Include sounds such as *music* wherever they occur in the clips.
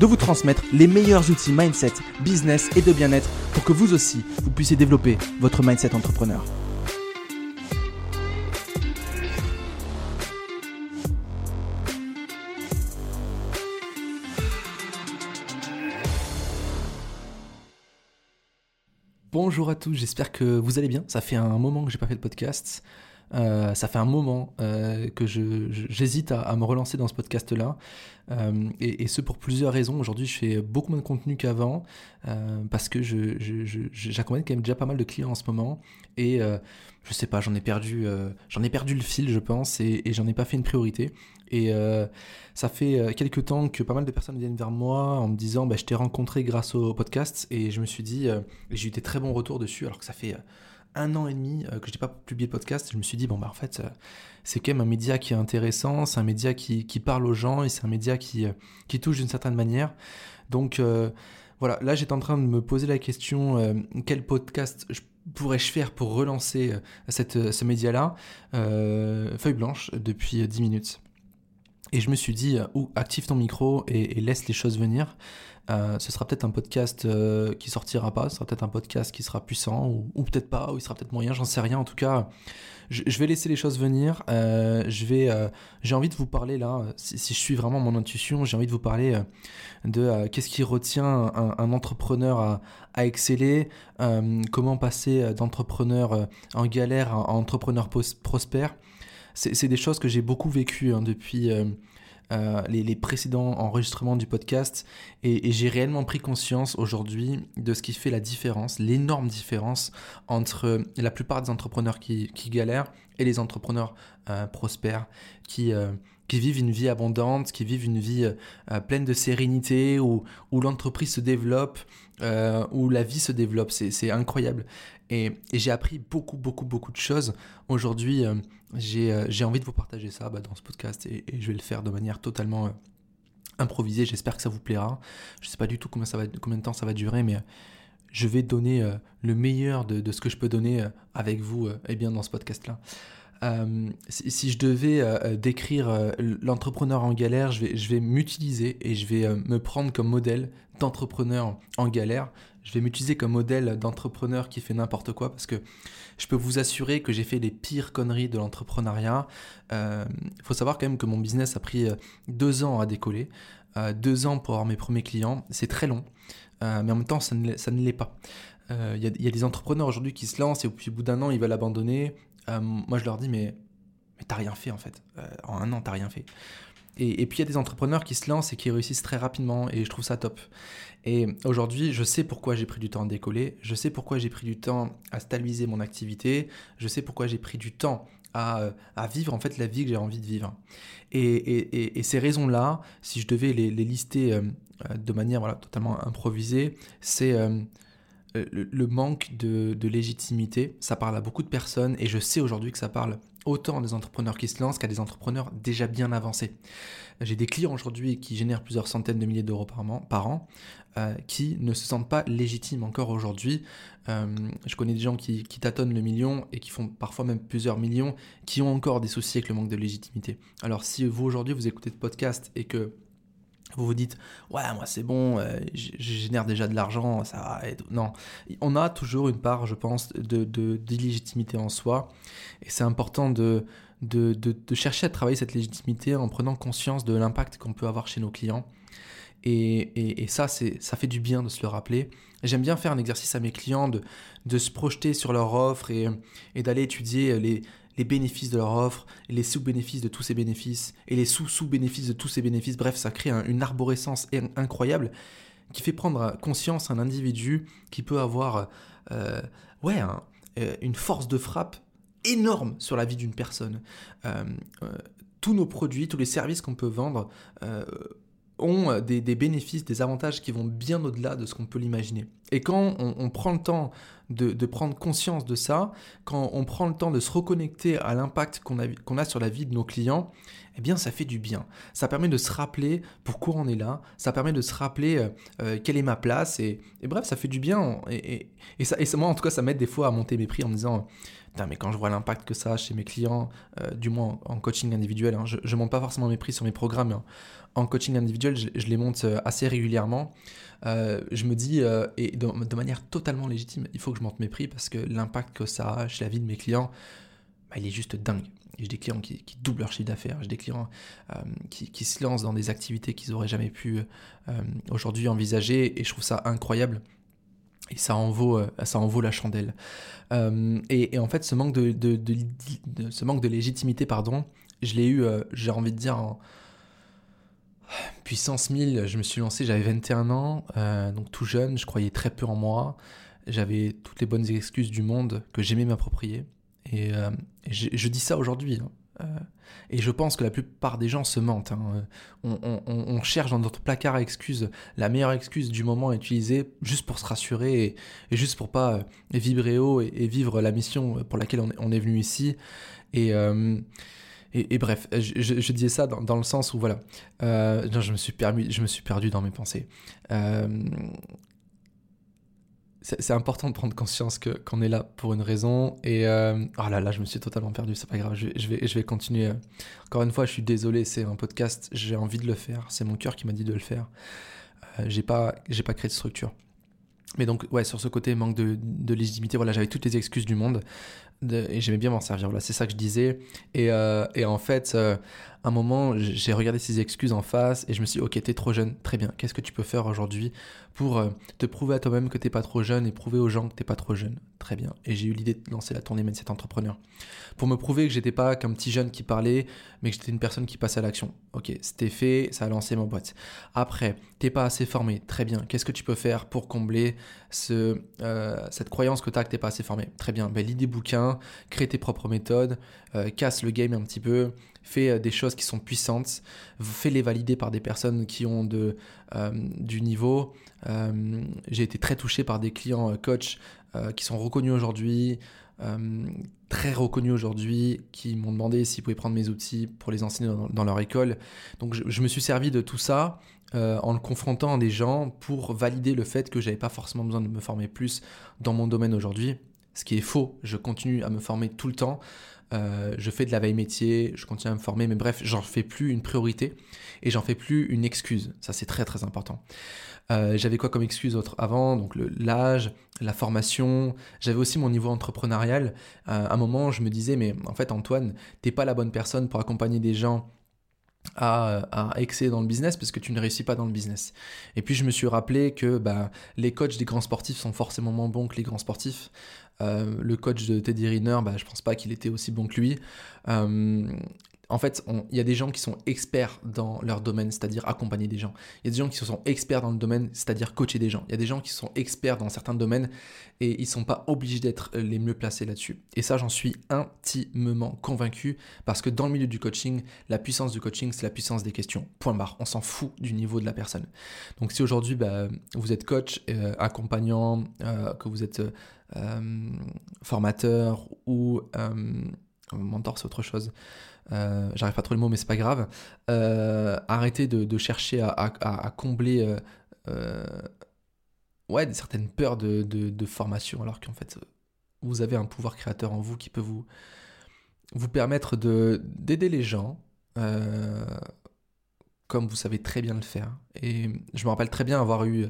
de vous transmettre les meilleurs outils mindset, business et de bien-être pour que vous aussi, vous puissiez développer votre mindset entrepreneur. Bonjour à tous, j'espère que vous allez bien. Ça fait un moment que j'ai pas fait de podcast. Euh, ça fait un moment euh, que j'hésite à, me relancer dans ce podcast-là, euh, et, ce pour plusieurs raisons. Aujourd'hui, je fais beaucoup moins de contenu qu'avant, parce que j'accompagne quand même déjà pas mal de clients en ce moment, et je sais pas, j'en ai perdu, ai perdu le fil, je pense, et, j'en ai pas fait une priorité. Et ça fait quelques temps que pas mal de personnes viennent vers moi en me disant, bah, je t'ai rencontré grâce au podcast, et je me suis dit, j'ai eu des très bons retours dessus, alors que ça fait un an et demi euh, que je n'ai pas publié de podcast, je me suis dit, bon, bah, en fait, euh, c'est quand même un média qui est intéressant, c'est un média qui, parle aux gens et c'est un média qui, euh, touche d'une certaine manière. Donc, voilà, là, j'étais en train de me poser la question, quel podcast pourrais-je faire pour relancer cette, ce média-là? Feuille blanche depuis 10 minutes. Et je me suis dit, ou active ton micro et, laisse les choses venir. Euh, ce sera peut-être un podcast euh, qui sortira pas, ce sera peut-être un podcast qui sera puissant, ou, peut-être pas, ou il sera peut-être moyen, j'en sais rien. En tout cas, je, vais laisser les choses venir. Euh, je vais, j'ai envie de vous parler là, si, je suis vraiment mon intuition, j'ai envie de vous parler de qu'est-ce qui retient un, entrepreneur à, à exceller, comment passer d'entrepreneur en galère à, entrepreneur prospère. C'est des choses que j'ai beaucoup vécues hein, depuis euh, les, précédents enregistrements du podcast. Et, j'ai réellement pris conscience aujourd'hui de ce qui fait la différence, l'énorme différence entre la plupart des entrepreneurs qui, galèrent et les entrepreneurs euh, prospères qui, euh, qui vivent une vie abondante, qui vivent une vie pleine de sérénité, où, où l'entreprise se développe, où la vie se développe. C'est incroyable. Et, j'ai appris beaucoup, beaucoup, beaucoup de choses. Aujourd'hui, euh, euh, j'ai envie de vous partager ça bah, dans ce podcast et, je vais le faire de manière totalement euh, improvisée. J'espère que ça vous plaira. Je ne sais pas du tout combien, ça va, combien de temps ça va durer, mais je vais donner le meilleur de, ce que je peux donner avec vous eh bien, dans ce podcast-là. Si, je devais décrire l'entrepreneur en galère, je vais, m'utiliser et je vais me prendre comme modèle d'entrepreneur en galère je vais m'utiliser comme modèle d'entrepreneur qui fait n'importe quoi parce que je peux vous assurer que j'ai fait les pires conneries de l'entrepreneuriat. Il euh, faut savoir quand même que mon business a pris euh, deux ans à décoller, euh, deux ans pour avoir mes premiers clients. C'est très long, mais en même temps, ça ne, l'est pas. Il y, a des entrepreneurs aujourd'hui qui se lancent et au bout d'un an, ils veulent abandonner. Moi, je leur dis, mais, mais t'as rien fait en fait. en un an, t'as rien fait. Et, puis il y a des entrepreneurs qui se lancent et qui réussissent très rapidement et je trouve ça top. Et aujourd'hui, je sais pourquoi j'ai pris du temps à décoller, je sais pourquoi j'ai pris du temps à stabiliser mon activité, je sais pourquoi j'ai pris du temps à, euh, vivre en fait la vie que j'ai envie de vivre. Et, ces raisons-là, si je devais les, lister euh, de manière voilà, totalement improvisée, c'est euh, le, manque de, légitimité. Ça parle à beaucoup de personnes et je sais aujourd'hui que ça parle autant des entrepreneurs qui se lancent qu'à des entrepreneurs déjà bien avancés. J'ai des clients aujourd'hui qui génèrent plusieurs centaines de milliers d'euros par, an, euh, qui ne se sentent pas légitimes encore aujourd'hui. Euh, je connais des gens qui, qui, tâtonnent le million et qui font parfois même plusieurs millions, qui ont encore des soucis avec le manque de légitimité. Alors si vous aujourd'hui vous écoutez ce podcast et que vous vous dites ouais moi c'est bon euh, je, génère déjà de l'argent ça va non. On a toujours une part je pense de d'illégitimité en soi. Et c'est important de de, de chercher à travailler cette légitimité en prenant conscience de l'impact qu'on peut avoir chez nos clients. Et, et, et ça ça fait du bien de se le rappeler. J'aime bien faire un exercice à mes clients de, de se projeter sur leur offre et, et d'aller étudier les les bénéfices de leur offre, les sous-bénéfices de tous ces bénéfices, et les sous-sous-bénéfices de tous ces bénéfices. Bref, ça crée une arborescence incroyable qui fait prendre conscience un individu qui peut avoir euh, euh, une force de frappe énorme sur la vie d'une personne. Euh, tous nos produits, tous les services qu'on peut vendre ont des, bénéfices, des avantages qui vont bien au-delà de ce qu'on peut l'imaginer. Et quand on, prend le temps de, prendre conscience de ça, quand on prend le temps de se reconnecter à l'impact qu'on a, sur la vie de nos clients, eh bien ça fait du bien. Ça permet de se rappeler pourquoi on est là, ça permet de se rappeler euh, euh, quelle est ma place, et, bref, ça fait du bien. Et, et moi, en tout cas, ça m'aide des fois à monter mes prix en me disant, mais quand je vois l'impact que ça a chez mes clients, euh, du moins en, coaching individuel, hein, je ne monte pas forcément mes prix sur mes programmes, mais en, coaching individuel, je, les monte assez régulièrement. je me dis, et de, manière totalement légitime, il faut que je monte mes prix parce que l'impact que ça a chez la vie de mes clients, bah, il est juste dingue. J'ai des clients qui, doublent leur chiffre d'affaires, j'ai des clients euh, qui, se lancent dans des activités qu'ils n'auraient jamais pu euh, aujourd'hui envisager, et je trouve ça incroyable. Et ça en vaut, euh, ça en vaut la chandelle. Et, en fait, ce manque de, ce manque de légitimité, pardon, je l'ai eu, j'ai envie de dire, en puissance 1000. Je me suis lancé, j'avais 21 ans, donc tout jeune, je croyais très peu en moi. J'avais toutes les bonnes excuses du monde que j'aimais m'approprier. Et, euh, je, dis ça aujourd'hui. Hein. Euh, et je pense que la plupart des gens se mentent. Hein. On, cherche dans notre placard à excuses la meilleure excuse du moment à utiliser juste pour se rassurer et, juste pour pas euh, vibrer haut et, vivre la mission pour laquelle on est, venu ici. Et, et, bref, je, disais ça dans, le sens où voilà, je, me suis permis, je me suis perdu dans mes pensées c'est important de prendre conscience que qu'on est là pour une raison. Et euh, oh là là, je me suis totalement perdu, c'est pas grave, je, vais, je vais continuer. Encore une fois, je suis désolé, c'est un podcast, j'ai envie de le faire, c'est mon cœur qui m'a dit de le faire. Euh, j'ai pas, j'ai pas créé de structure. Mais donc, ouais, sur ce côté manque de, de légitimité, voilà, j'avais toutes les excuses du monde et j'aimais bien m'en servir. Voilà, c'est ça que je disais. Et, euh, et en fait, euh, un moment, j'ai regardé ces excuses en face et je me suis dit, ok, t'es trop jeune, très bien. Qu'est-ce que tu peux faire aujourd'hui pour euh, te prouver à toi-même que t'es pas trop jeune et prouver aux gens que t'es pas trop jeune? Très bien. Et j'ai eu l'idée de lancer la tournée Mindset Entrepreneur pour me prouver que j'étais pas qu'un petit jeune qui parlait, mais que j'étais une personne qui passait à l'action. Ok, c'était fait, ça a lancé ma boîte. Après, t'es pas assez formé, très bien. Qu'est-ce que tu peux faire pour combler ce, cette croyance que t'as que t'es pas assez formé? Très bien. Ben, l'idée bouquin, crée tes propres méthodes, euh, casse le game un petit peu, fais euh, des choses qui sont puissantes, fais-les valider par des personnes qui ont euh, du niveau. J'ai été très touché par des clients coach qui sont reconnus aujourd'hui, très reconnus aujourd'hui, qui m'ont demandé s'ils pouvaient prendre mes outils pour les enseigner dans, leur école. Donc je, me suis servi de tout ça en le confrontant à des gens pour valider le fait que j'avais pas forcément besoin de me former plus dans mon domaine aujourd'hui ce qui est faux. Je continue à me former tout le temps. Euh, je fais de la veille métier, je continue à me former, mais bref, j'en fais plus une priorité et j'en fais plus une excuse. Ça, c'est très très important. Euh, j'avais quoi comme excuse autre avant? Donc l'âge, la formation. J'avais aussi mon niveau entrepreneurial. Euh, à un moment, je me disais, mais en fait, Antoine, t'es pas la bonne personne pour accompagner des gens à, à, exceller dans le business parce que tu ne réussis pas dans le business. Et puis je me suis rappelé que bah, les coachs des grands sportifs sont forcément moins bons que les grands sportifs. Euh, le coach de Teddy Riner, bah, je pense pas qu'il était aussi bon que lui. Euh, en fait, il y a des gens qui sont experts dans leur domaine, c'est-à-dire accompagner des gens. Il y a des gens qui sont experts dans le domaine, c'est-à-dire coacher des gens. Il y a des gens qui sont experts dans certains domaines et ils ne sont pas obligés d'être les mieux placés là-dessus. Et ça, j'en suis intimement convaincu parce que dans le milieu du coaching, la puissance du coaching, c'est la puissance des questions. Point barre. On s'en fout du niveau de la personne. Donc si aujourd'hui, bah, vous êtes coach, euh, accompagnant, euh, que vous êtes euh, formateur ou mentor, c'est autre chose. Euh, j'arrive pas trop le mot, mais c'est pas grave. Euh, arrêtez de, chercher à, combler euh, ouais, certaines peurs de, formation, alors qu'en fait, vous avez un pouvoir créateur en vous qui peut vous, vous permettre d'aider les gens comme vous savez très bien le faire. Et je me rappelle très bien avoir eu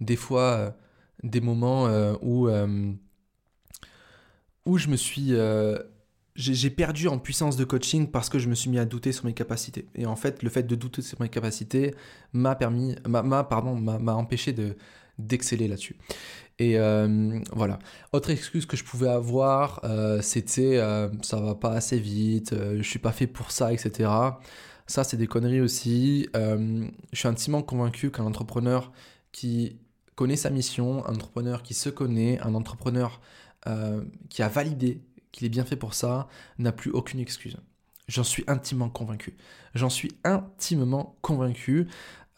des fois des moments où, où je me suis j'ai perdu en puissance de coaching parce que je me suis mis à douter sur mes capacités. Et en fait, le fait de douter sur mes capacités m'a permis, m'a, pardon, m'a empêché de d'exceller là-dessus. Et euh, voilà. Autre excuse que je pouvais avoir, euh, c'était euh, ça va pas assez vite, je suis pas fait pour ça, etc. Ça, c'est des conneries aussi. je suis intimement convaincu qu'un entrepreneur qui connaît sa mission, un entrepreneur qui se connaît, un entrepreneur qui a validé qu'il est bien fait pour ça, n'a plus aucune excuse. J'en suis intimement convaincu. J'en suis intimement convaincu.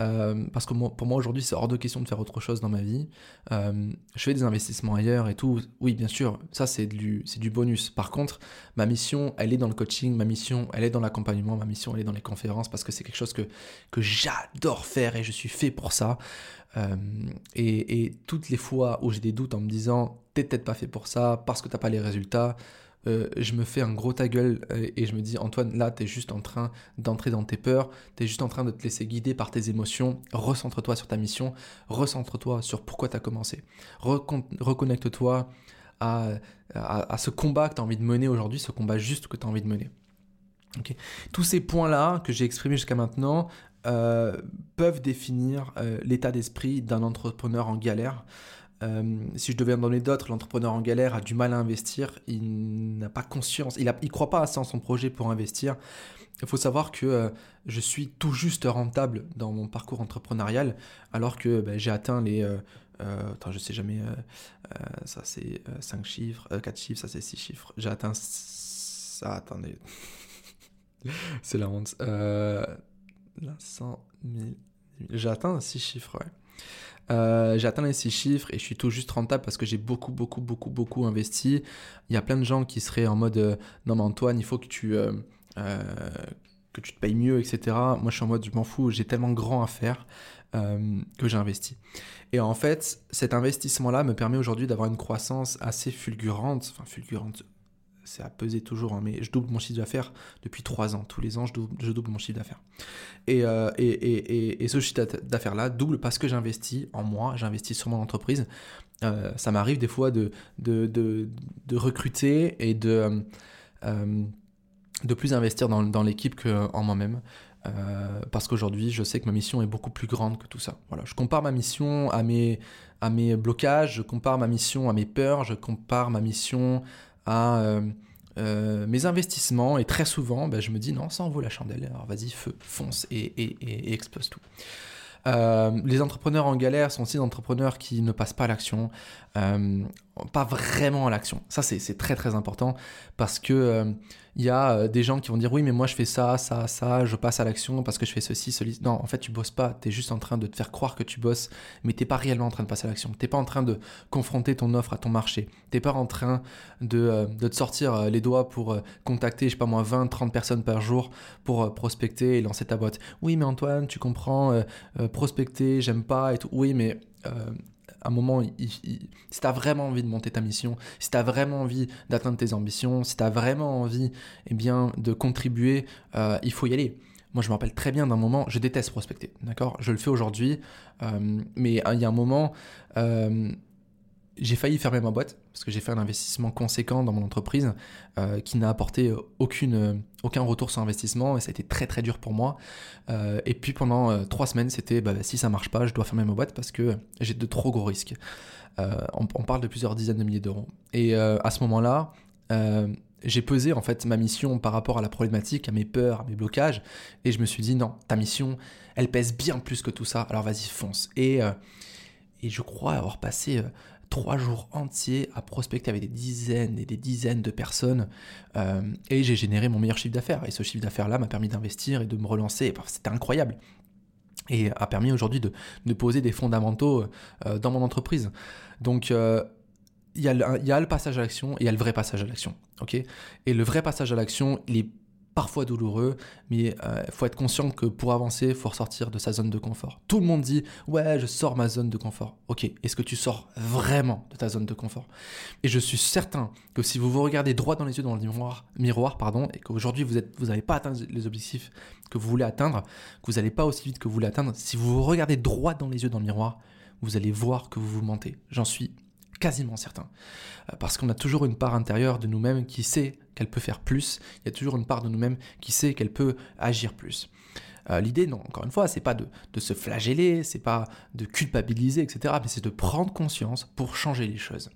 Euh, parce que pour moi aujourd'hui c'est hors de question de faire autre chose dans ma vie. Euh, je fais des investissements ailleurs et tout. Oui, bien sûr, ça c'est du, bonus. Par contre, ma mission, elle est dans le coaching, ma mission, elle est dans l'accompagnement, ma mission, elle est dans les conférences parce que c'est quelque chose que, que j'adore faire et je suis fait pour ça. Euh, et, et, toutes les fois où j'ai des doutes en me disant t'es peut-être pas fait pour ça parce que t'as pas les résultats, euh, je me fais un gros ta gueule euh, et je me dis Antoine, là, tu es juste en train d'entrer dans tes peurs, tu es juste en train de te laisser guider par tes émotions. Recentre-toi sur ta mission, recentre-toi sur pourquoi tu as commencé. Reconnecte-toi à, à, ce combat que tu as envie de mener aujourd'hui, ce combat juste que tu as envie de mener. Tous ces points-là que j'ai exprimés jusqu'à maintenant euh, peuvent définir l'état d'esprit d'un entrepreneur en galère. Euh, si je devais en donner d'autres, l'entrepreneur en galère a du mal à investir, il n'a pas conscience, il ne croit pas assez en son projet pour investir. Il faut savoir que euh, je suis tout juste rentable dans mon parcours entrepreneurial, alors que ben, j'ai atteint les... Euh, attends, je sais jamais, ça c'est 5 chiffres, 4 chiffres, ça c'est 6 chiffres. J'ai atteint ça, attendez, *laughs* c'est la honte. Euh, 100 000, j'ai atteint 6 chiffres, ouais. Euh, j'ai atteint les chiffres et je suis tout juste rentable parce que j'ai beaucoup, beaucoup, beaucoup, beaucoup investi. Il y a plein de gens qui seraient en mode euh, non, mais Antoine, il faut que tu, euh, que tu te payes mieux, etc. Moi, je suis en mode je m'en fous, j'ai tellement grand à faire que j'ai investi. Et en fait, cet investissement-là me permet aujourd'hui d'avoir une croissance assez fulgurante, enfin fulgurante, c'est à peser toujours, hein, mais je double mon chiffre d'affaires depuis trois ans. Tous les ans, je double, mon chiffre d'affaires. Euh, et, et, et, ce chiffre d'affaires-là double parce que j'investis en moi, j'investis sur mon entreprise. Euh, ça m'arrive des fois de, de, de, recruter et de, euh, de plus investir dans, dans l'équipe qu'en moi-même. parce qu'aujourd'hui, je sais que ma mission est beaucoup plus grande que tout ça. Voilà, je compare ma mission à mes, à mes blocages, je compare ma mission à mes peurs, je compare ma mission à euh, euh, mes investissements et très souvent, ben, je me dis non, ça en vaut la chandelle. Alors vas-y, feu, fonce et, et, explose tout. Euh, les entrepreneurs en galère sont aussi des entrepreneurs qui ne passent pas à l'action, pas vraiment à l'action. Ça, c'est très très important parce que il y a euh, des gens qui vont dire oui mais moi je fais ça, ça, ça, je passe à l'action parce que je fais ceci, ceci. Non, en fait tu bosses pas, tu es juste en train de te faire croire que tu bosses, mais t'es pas réellement en train de passer à l'action. T'es pas en train de confronter ton offre à ton marché. T'es pas en train de, euh, de, te sortir euh, les doigts pour contacter, je sais pas moi, 20, 30 personnes par jour pour prospecter et lancer ta boîte. Oui mais Antoine, tu comprends, prospecter, j'aime pas et tout. Oui mais un moment, si tu as vraiment envie de monter ta mission, si tu as vraiment envie d'atteindre tes ambitions, si tu as vraiment envie eh bien, de contribuer, euh, il faut y aller. Moi, je me rappelle très bien d'un moment, je déteste prospecter, d'accord? Je le fais aujourd'hui, euh, mais il y a un moment, euh, j'ai failli fermer ma boîte parce que j'ai fait un investissement conséquent dans mon entreprise euh, qui n'a apporté aucune, euh, aucun retour sur investissement et ça a été très très dur pour moi. Euh, et puis pendant trois semaines, c'était bah, si ça marche pas, je dois fermer ma boîte parce que j'ai de trop gros risques. On, on, parle de plusieurs dizaines de milliers d'euros. Et à ce moment-là, j'ai pesé en fait ma mission par rapport à la problématique, à mes peurs, à mes blocages, et je me suis dit non, ta mission, elle pèse bien plus que tout ça. Alors vas-y, fonce. Et et je crois avoir passé trois jours entiers à prospecter avec des dizaines et des dizaines de personnes euh, et j'ai généré mon meilleur chiffre d'affaires. Et ce chiffre d'affaires-là m'a permis d'investir et de me relancer. C'était incroyable. Et a permis aujourd'hui de, poser des fondamentaux euh, dans mon entreprise. Donc, euh, il y, a le passage à l'action et il y a le vrai passage à l'action. ok? Et le vrai passage à l'action, il est parfois douloureux, mais il euh, faut être conscient que pour avancer, il faut ressortir de sa zone de confort. Tout le monde dit ouais, je sors ma zone de confort. Ok, est-ce que tu sors vraiment de ta zone de confort? Et je suis certain que si vous vous regardez droit dans les yeux dans le miroir, miroir pardon, et qu'aujourd'hui vous n'avez pas atteint les objectifs que vous voulez atteindre, que vous n'allez pas aussi vite que vous voulez atteindre, si vous vous regardez droit dans les yeux dans le miroir, vous allez voir que vous vous mentez. J'en suis quasiment certain. Euh, parce qu'on a toujours une part intérieure de nous-mêmes qui sait qu'elle peut faire plus. Il y a toujours une part de nous-mêmes qui sait qu'elle peut agir plus. Euh, l'idée, non, encore une fois, c'est pas de, se flageller, c'est pas de culpabiliser, etc. Mais c'est de prendre conscience pour changer les choses.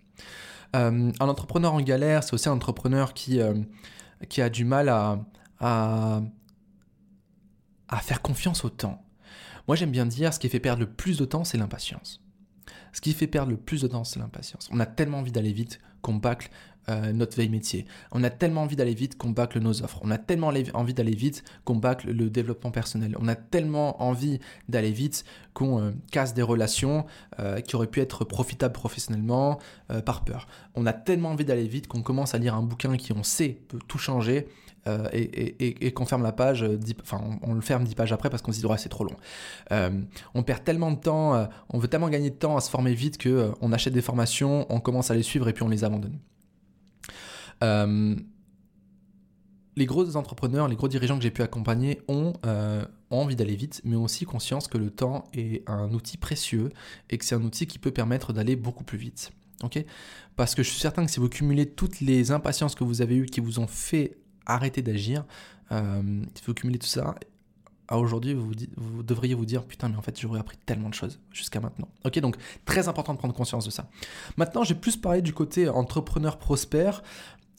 Euh, un entrepreneur en galère, c'est aussi un entrepreneur qui, a du mal à faire confiance au temps. Moi, j'aime bien dire, ce qui fait perdre le plus de temps, c'est l'impatience Ce qui fait perdre le plus de temps, c'est l'impatience. On a tellement envie d'aller vite qu'on bâcle euh, notre veille métier. On a tellement envie d'aller vite qu'on bâcle nos offres. On a tellement envie d'aller vite qu'on bâcle le développement personnel. On a tellement envie d'aller vite qu'on euh, casse des relations euh, qui auraient pu être profitables professionnellement par peur. On a tellement envie d'aller vite qu'on commence à lire un bouquin qui, on sait, peut tout changer. Et, qu'on ferme la page, enfin on, le ferme 10 pages après parce qu'on se dit c'est trop long. on perd tellement de temps, on veut tellement gagner de temps à se former vite que on achète des formations, on commence à les suivre et puis on les abandonne. Euh, les gros entrepreneurs, les gros dirigeants que j'ai pu accompagner ont, euh, envie d'aller vite, mais ont aussi conscience que le temps est un outil précieux et que c'est un outil qui peut permettre d'aller beaucoup plus vite. ok? Parce que je suis certain que si vous cumulez toutes les impatiences que vous avez eues qui vous ont fait arrêter d'agir, euh, si vous tout ça, à aujourd'hui, vous, vous, devriez vous dire putain, mais en fait, j'aurais appris tellement de choses jusqu'à maintenant. Ok, donc très important de prendre conscience de ça. Maintenant, j'ai plus parlé du côté entrepreneur prospère.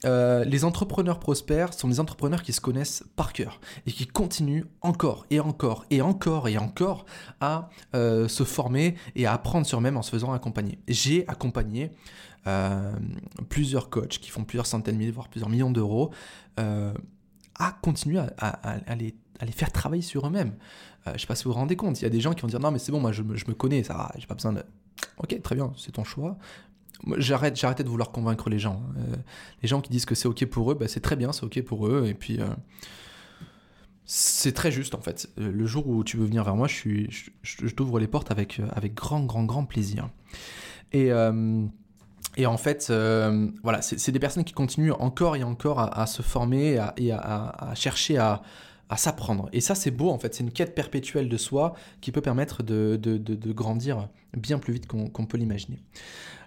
Euh, les entrepreneurs prospères sont des entrepreneurs qui se connaissent par cœur et qui continuent encore et encore et encore et encore à euh, se former et à apprendre sur eux-mêmes en se faisant accompagner. J'ai accompagné euh, plusieurs coachs qui font plusieurs centaines de milliers, voire plusieurs millions d'euros à continuer à, les, faire travailler sur eux-mêmes. je ne sais pas si vous vous rendez compte, il y a des gens qui vont dire non mais c'est bon, moi je me, je me connais, ça, j'ai pas besoin de... Ok, très bien, c'est ton choix. J'arrête, j'ai arrêté de vouloir convaincre les gens. Euh, les gens qui disent que c'est ok pour eux, bah, c'est très bien, c'est ok pour eux. Et puis, euh, c'est très juste en fait. Euh, le jour où tu veux venir vers moi, je, t'ouvre les portes avec, avec grand, grand, grand plaisir. Et, et en fait, voilà, c'est, des personnes qui continuent encore et encore à, se former et à, chercher à, à s'apprendre. Et ça, c'est beau, en fait. C'est une quête perpétuelle de soi qui peut permettre de, de, de, grandir bien plus vite qu'on, peut l'imaginer.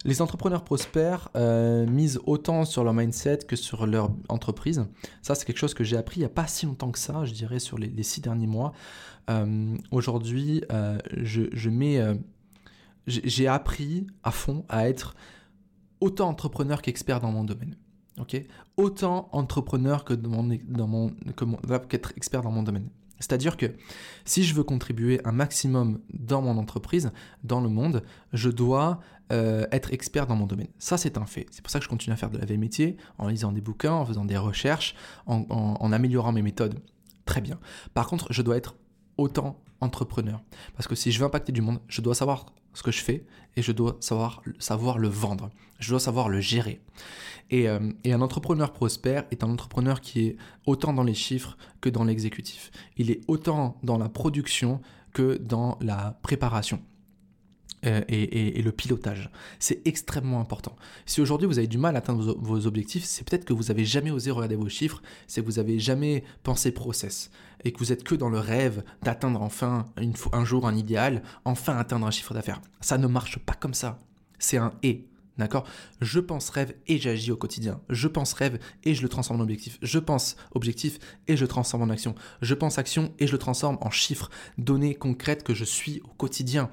Les entrepreneurs prospères euh, misent autant sur leur mindset que sur leur entreprise. Ça, c'est quelque chose que j'ai appris il n'y a pas si longtemps que ça, je dirais, sur les, six derniers mois. Euh, aujourd'hui, euh, je, mets... j'ai appris à fond à être autant entrepreneur qu'expert dans mon domaine. Autant entrepreneur que dans mon, expert dans mon domaine. C'est-à-dire que si je veux contribuer un maximum dans mon entreprise, dans le monde, je dois euh, être expert dans mon domaine. Ça, c'est un fait. C'est pour ça que je continue à faire de la veille métier, en lisant des bouquins, en faisant des recherches, en améliorant mes méthodes. Très bien. Par contre, je dois être autant entrepreneur. Parce que si je veux impacter du monde, je dois savoir ce que je fais et je dois savoir, savoir le vendre. Je dois savoir le gérer. Et, euh, et, un entrepreneur prospère est un entrepreneur qui est autant dans les chiffres que dans l'exécutif. Il est autant dans la production que dans la préparation. Euh, et, le pilotage. C'est extrêmement important. Si aujourd'hui vous avez du mal à atteindre vos, objectifs, c'est peut-être que vous n'avez jamais osé regarder vos chiffres, c'est que vous n'avez jamais pensé process et que vous êtes que dans le rêve d'atteindre enfin un jour un idéal, enfin atteindre un chiffre d'affaires. Ça ne marche pas comme ça. C'est un et. D'accord? Je pense rêve et j'agis au quotidien. Je pense rêve et je le transforme en objectif. Je pense objectif et je le transforme en action. Je pense action et je le transforme en chiffres, données concrètes que je suis au quotidien.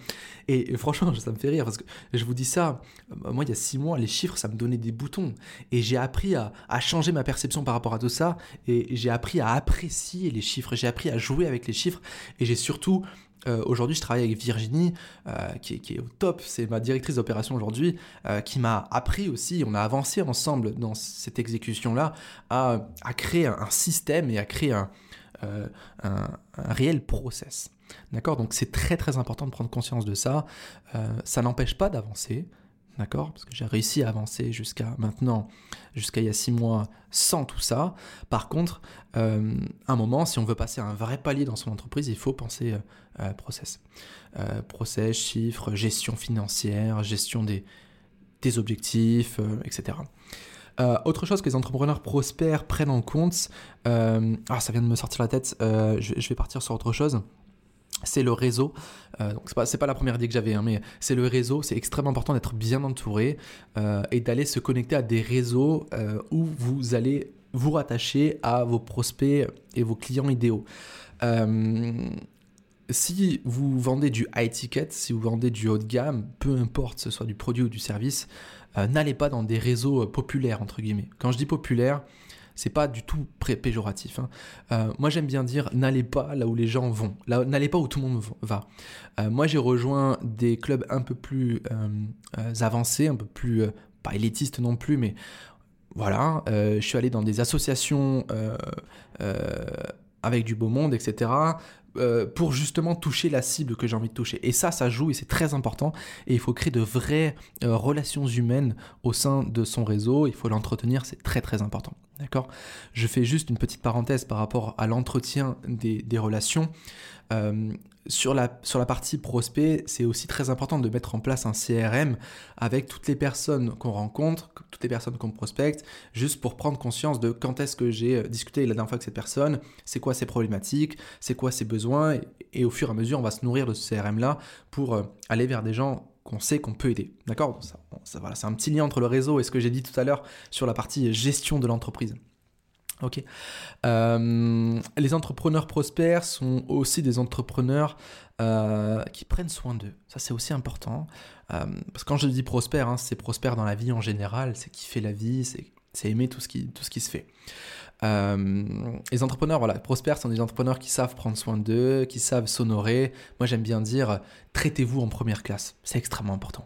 Et, franchement, *laughs* ça me fait rire parce que je vous dis ça, euh, moi il y a six mois, les chiffres, ça me donnait des boutons. Et j'ai appris à, à changer ma perception par rapport à tout ça. Et j'ai appris à apprécier les chiffres. J'ai appris à jouer avec les chiffres. Et j'ai surtout euh, aujourd'hui, je travaille avec Virginie, euh, qui, est, au top, c'est ma directrice d'opération aujourd'hui, euh, qui m'a appris aussi, on a avancé ensemble dans cette exécution-là, à, créer un, système et à créer un, un réel process. D'accord? Donc c'est très très important de prendre conscience de ça. ça n'empêche pas d'avancer, d'accord? Parce que j'ai réussi à avancer jusqu'à maintenant, jusqu'à il y a six mois, sans tout ça. Par contre, euh, un moment, si on veut passer un vrai palier dans son entreprise, il faut penser euh, euh, process. process, chiffres, gestion financière, gestion des, des objectifs, etc. autre chose que les entrepreneurs prospères prennent en compte, ah ça vient de me sortir la tête, je vais partir sur autre chose c'est le réseau. Euh, donc c'est pas, pas la première idée que j'avais, hein, mais c'est le réseau. C'est extrêmement important d'être bien entouré euh, et d'aller se connecter à des réseaux euh, où vous allez vous rattacher à vos prospects et vos clients idéaux. si vous vendez du high ticket, si vous vendez du haut de gamme, peu importe ce soit du produit ou du service, n'allez pas dans des réseaux populaires entre guillemets. Quand je dis populaire, c'est pas du tout péjoratif. Hein. Euh, moi, j'aime bien dire n'allez pas là où les gens vont, n'allez pas où tout le monde va. Euh, moi, j'ai rejoint des clubs un peu plus avancés, un peu plus pas élitistes non plus, mais voilà, je suis allé dans des associations avec du beau monde, etc. Euh, pour justement toucher la cible que j'ai envie de toucher. Et ça, ça joue et c'est très important. Et il faut créer de vraies euh, relations humaines au sein de son réseau. Il faut l'entretenir, c'est très très important. D'accord Je fais juste une petite parenthèse par rapport à l'entretien des, relations. Euh, sur la, partie prospect, c'est aussi très important de mettre en place un CRM avec toutes les personnes qu'on rencontre, toutes les personnes qu'on prospecte, juste pour prendre conscience de quand est-ce que j'ai euh, discuté la dernière fois avec cette personne, c'est quoi ses problématiques, c'est quoi ses besoins, et, au fur et à mesure, on va se nourrir de ce CRM-là pour euh, aller vers des gens qu'on sait qu'on peut aider. D'accord? Ça, voilà, C'est un petit lien entre le réseau et ce que j'ai dit tout à l'heure sur la partie gestion de l'entreprise. Ok. Euh, les entrepreneurs prospères sont aussi des entrepreneurs euh, qui prennent soin d'eux. Ça, c'est aussi important. Euh, parce que quand je dis prospère, hein, c'est prospère dans la vie en général, c'est kiffer la vie, c'est aimer tout ce, qui, tout ce qui se fait. Les entrepreneurs, voilà, prospères sont des entrepreneurs qui savent prendre soin d'eux, qui savent s'honorer. Moi, j'aime bien dire, traitez-vous en première classe. C'est extrêmement important.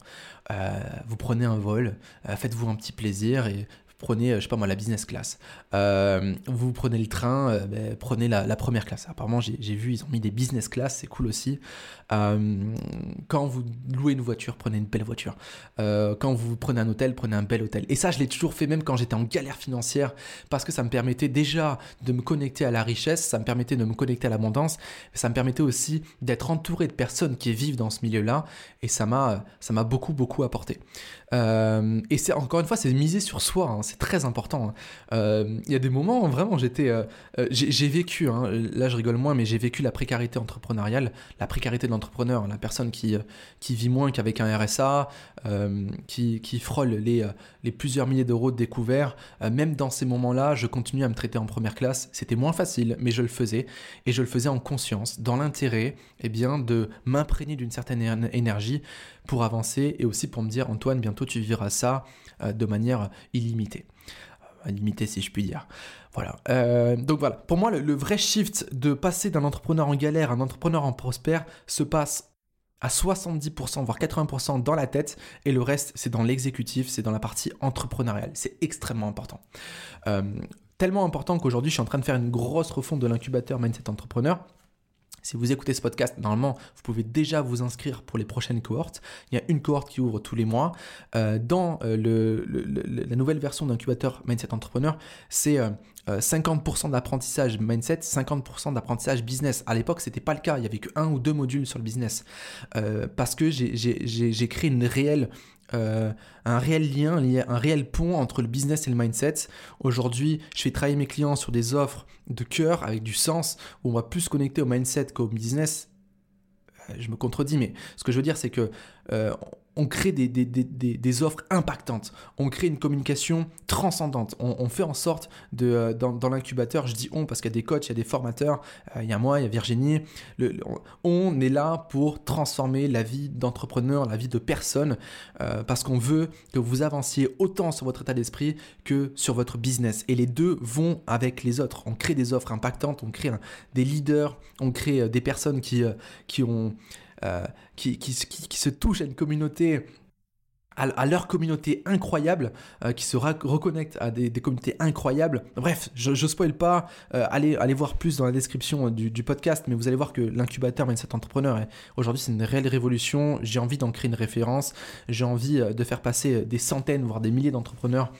vous prenez un vol, faites-vous un petit plaisir et prenez, euh, je sais pas moi, la business class. Euh, vous prenez le train, euh, ben, prenez la, première classe. Apparemment, j'ai vu, ils ont mis des business class, c'est cool aussi. quand vous louez une voiture, prenez une belle voiture. quand vous prenez un hôtel, prenez un bel hôtel. Et ça, je l'ai toujours fait même quand j'étais en galère financière, parce que ça me permettait déjà de me connecter à la richesse, ça me permettait de me connecter à l'abondance, ça me permettait aussi d'être entouré de personnes qui vivent dans ce milieu-là, et ça m'a beaucoup, beaucoup apporté. et c'est encore une fois, c'est miser sur soi. Hein c'est très important. Hein. Euh, il y a des moments, vraiment, euh, euh, j'ai vécu, hein, là je rigole moins, mais j'ai vécu la précarité entrepreneuriale, la précarité de l'entrepreneur, la personne qui, qui vit moins qu'avec un RSA, qui, qui, frôle les, les plusieurs milliers d'euros de découvert. même dans ces moments-là, je continuais à me traiter en première classe. C'était moins facile, mais je le faisais. Et je le faisais en conscience, dans l'intérêt eh bien, de m'imprégner d'une certaine énergie pour avancer et aussi pour me dire, Antoine, bientôt tu vivras ça de manière illimitée. Euh, illimitée si je puis dire. Voilà. Euh, donc voilà, pour moi, le, vrai shift de passer d'un entrepreneur en galère à un entrepreneur en prospère se passe à 70%, voire 80% dans la tête, et le reste, c'est dans l'exécutif, c'est dans la partie entrepreneuriale. C'est extrêmement important. tellement important qu'aujourd'hui, je suis en train de faire une grosse refonte de l'incubateur Mindset Entrepreneur. Si vous écoutez ce podcast, normalement, vous pouvez déjà vous inscrire pour les prochaines cohortes. Il y a une cohorte qui ouvre tous les mois. Euh, dans euh, la nouvelle version d'incubateur Mindset Entrepreneur, c'est 50% euh, d'apprentissage mindset, 50% d'apprentissage business. À l'époque, ce n'était pas le cas. Il y avait que un ou deux modules sur le business. parce que j'ai créé une réelle euh, un réel lien, un réel pont entre le business et le mindset. Aujourd'hui, je fais travailler mes clients sur des offres de cœur avec du sens, où on va plus se connecter au mindset qu'au business. Euh, je me contredis, mais ce que je veux dire, c'est que euh, on crée des, offres impactantes, on crée une communication transcendante, on, fait en sorte de, euh, dans, l'incubateur, je dis on parce qu'il y a des coachs, il y a des formateurs, euh, il y a moi, il y a Virginie, on est là pour transformer la vie d'entrepreneur, la vie de personne, euh, parce qu'on veut que vous avanciez autant sur votre état d'esprit que sur votre business. Et les deux vont avec les autres. On crée des offres impactantes, on crée des leaders, on crée des personnes qui ont... Euh, qui, qui, se touchent à une communauté à, leur communauté incroyable, euh, qui se reconnectent à des, communautés incroyables. Bref, je ne spoil pas, euh, allez, allez voir plus dans la description du, podcast, mais vous allez voir que l'incubateur Mindset Entrepreneur, aujourd'hui c'est une réelle révolution, j'ai envie d'en créer une référence, j'ai envie de faire passer des centaines, voire des milliers d'entrepreneurs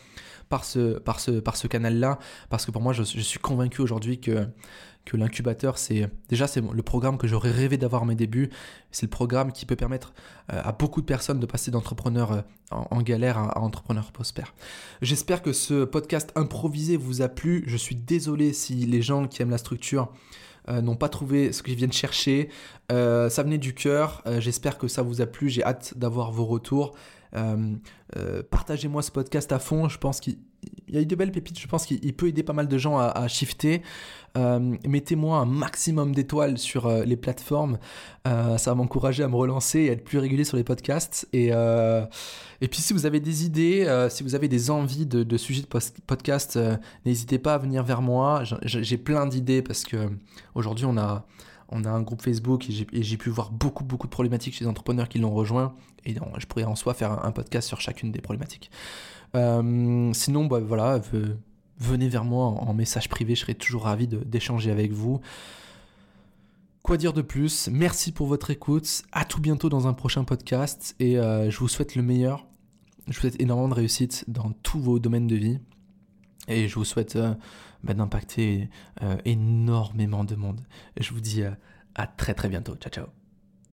par ce, par ce, par ce canal-là, parce que pour moi je, je suis convaincu aujourd'hui que que l'incubateur, c'est déjà c'est le programme que j'aurais rêvé d'avoir mes débuts. C'est le programme qui peut permettre euh, à beaucoup de personnes de passer d'entrepreneur euh, en, galère à, entrepreneur prospère. J'espère que ce podcast improvisé vous a plu. Je suis désolé si les gens qui aiment la structure euh, n'ont pas trouvé ce qu'ils viennent chercher. ça venait du cœur. J'espère que ça vous a plu. J'ai hâte d'avoir vos retours. Partagez-moi ce podcast à fond. Je pense qu'il il y a eu de belles pépites. Je pense qu'il peut aider pas mal de gens à, shifter. Euh, mettez-moi un maximum d'étoiles sur euh, les plateformes. ça va m'encourager à me relancer et à être plus régulier sur les podcasts. Et, et puis, si vous avez des idées, si vous avez des envies de, de sujets de podcast, n'hésitez pas à venir vers moi. J'ai plein d'idées parce que aujourd'hui, on a on a un groupe Facebook et j'ai pu voir beaucoup, beaucoup de problématiques chez les entrepreneurs qui l'ont rejoint. Et je pourrais en soi faire un, podcast sur chacune des problématiques. Euh, sinon, bah, voilà, venez vers moi en, message privé, je serai toujours ravi d'échanger avec vous. Quoi dire de plus? Merci pour votre écoute. À tout bientôt dans un prochain podcast et euh, je vous souhaite le meilleur. Je vous souhaite énormément de réussite dans tous vos domaines de vie et je vous souhaite euh, bah, d'impacter énormément de monde. Je vous dis à très très bientôt. Ciao ciao.